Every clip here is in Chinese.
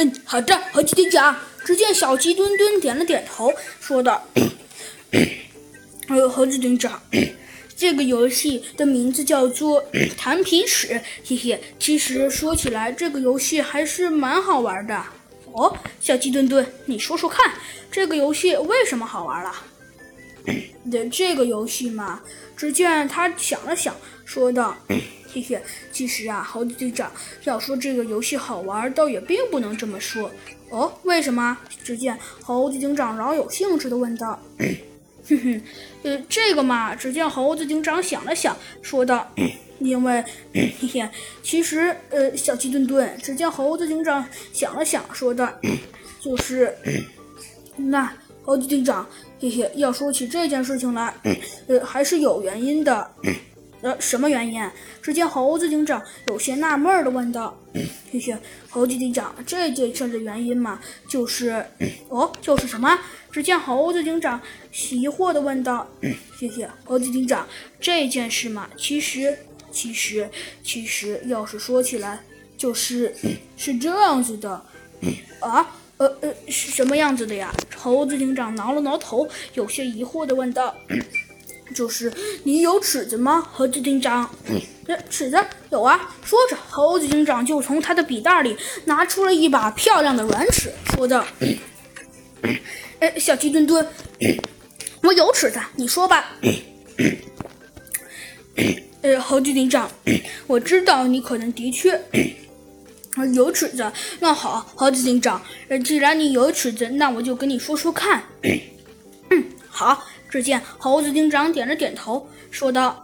嗯，好的，猴子警长。只见小鸡墩墩点了点头，说道：“呃，猴子警长，这个游戏的名字叫做弹皮尺，嘿嘿。其实说起来，这个游戏还是蛮好玩的。哦，小鸡墩墩，你说说看，这个游戏为什么好玩了？”的这个游戏嘛，只见他想了想，说道。嘿嘿，其实啊，猴子警长要说这个游戏好玩，倒也并不能这么说。哦，为什么？只见猴子警长饶有兴致地问道：“哼哼，呃，这个嘛，只见猴子警长想了想，说道：因为，嘿嘿，其实，呃，小鸡墩墩。只见猴子警长想了想，说道：就是，那猴子警长，嘿嘿，要说起这件事情来，呃，还是有原因的。”呃，什么原因？只见猴子警长有些纳闷的问道：“嘿嘿，猴子警长，这件事的原因嘛，就是 哦，就是什么？”只见猴子警长疑惑的问道：“嘿嘿，猴子警长，这件事嘛，其实，其实，其实，要是说起来，就是是这样子的。啊，呃呃，是什么样子的呀？”猴子警长挠了挠头，有些疑惑的问道。就是你有尺子吗，猴子警长？这尺子有啊。说着，猴子警长就从他的笔袋里拿出了一把漂亮的软尺，说道：“哎，小鸡墩墩，我有尺子，你说吧。”呃，猴子警长，我知道你可能的确有尺子。那好，猴子警长，既然你有尺子，那我就跟你说说看。嗯，好。只见猴子警长点了点头，说道：“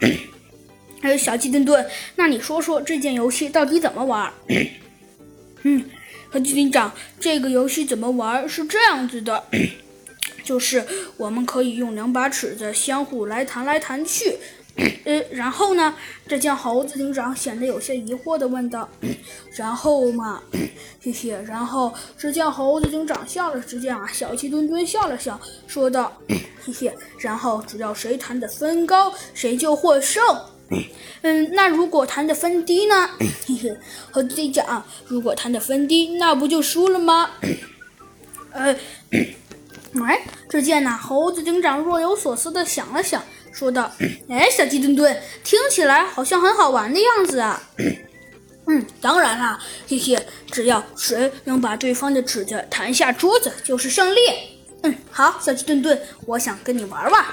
还 有，小鸡墩墩，那你说说这件游戏到底怎么玩？” 嗯，猴子警长，这个游戏怎么玩？是这样子的，就是我们可以用两把尺子相互来弹来弹去。呃，然后呢？只见猴子警长显得有些疑惑地问道：“ 然后嘛，嘿嘿。”然后只见猴子警长笑了，只见啊，小鸡墩墩笑了笑，说道：“ 嘿嘿。”然后只要谁弹的分高，谁就获胜。嗯，那如果弹的分低呢？嘿嘿，猴子警长，如果弹的分低，那不就输了吗？呃，哎，只见那，猴子警长若有所思地想了想。说道：“哎，小鸡墩墩，听起来好像很好玩的样子啊。”“嗯，当然啦，嘿嘿，只要谁能把对方的指甲弹下桌子，就是胜利。”“嗯，好，小鸡墩墩，我想跟你玩玩。”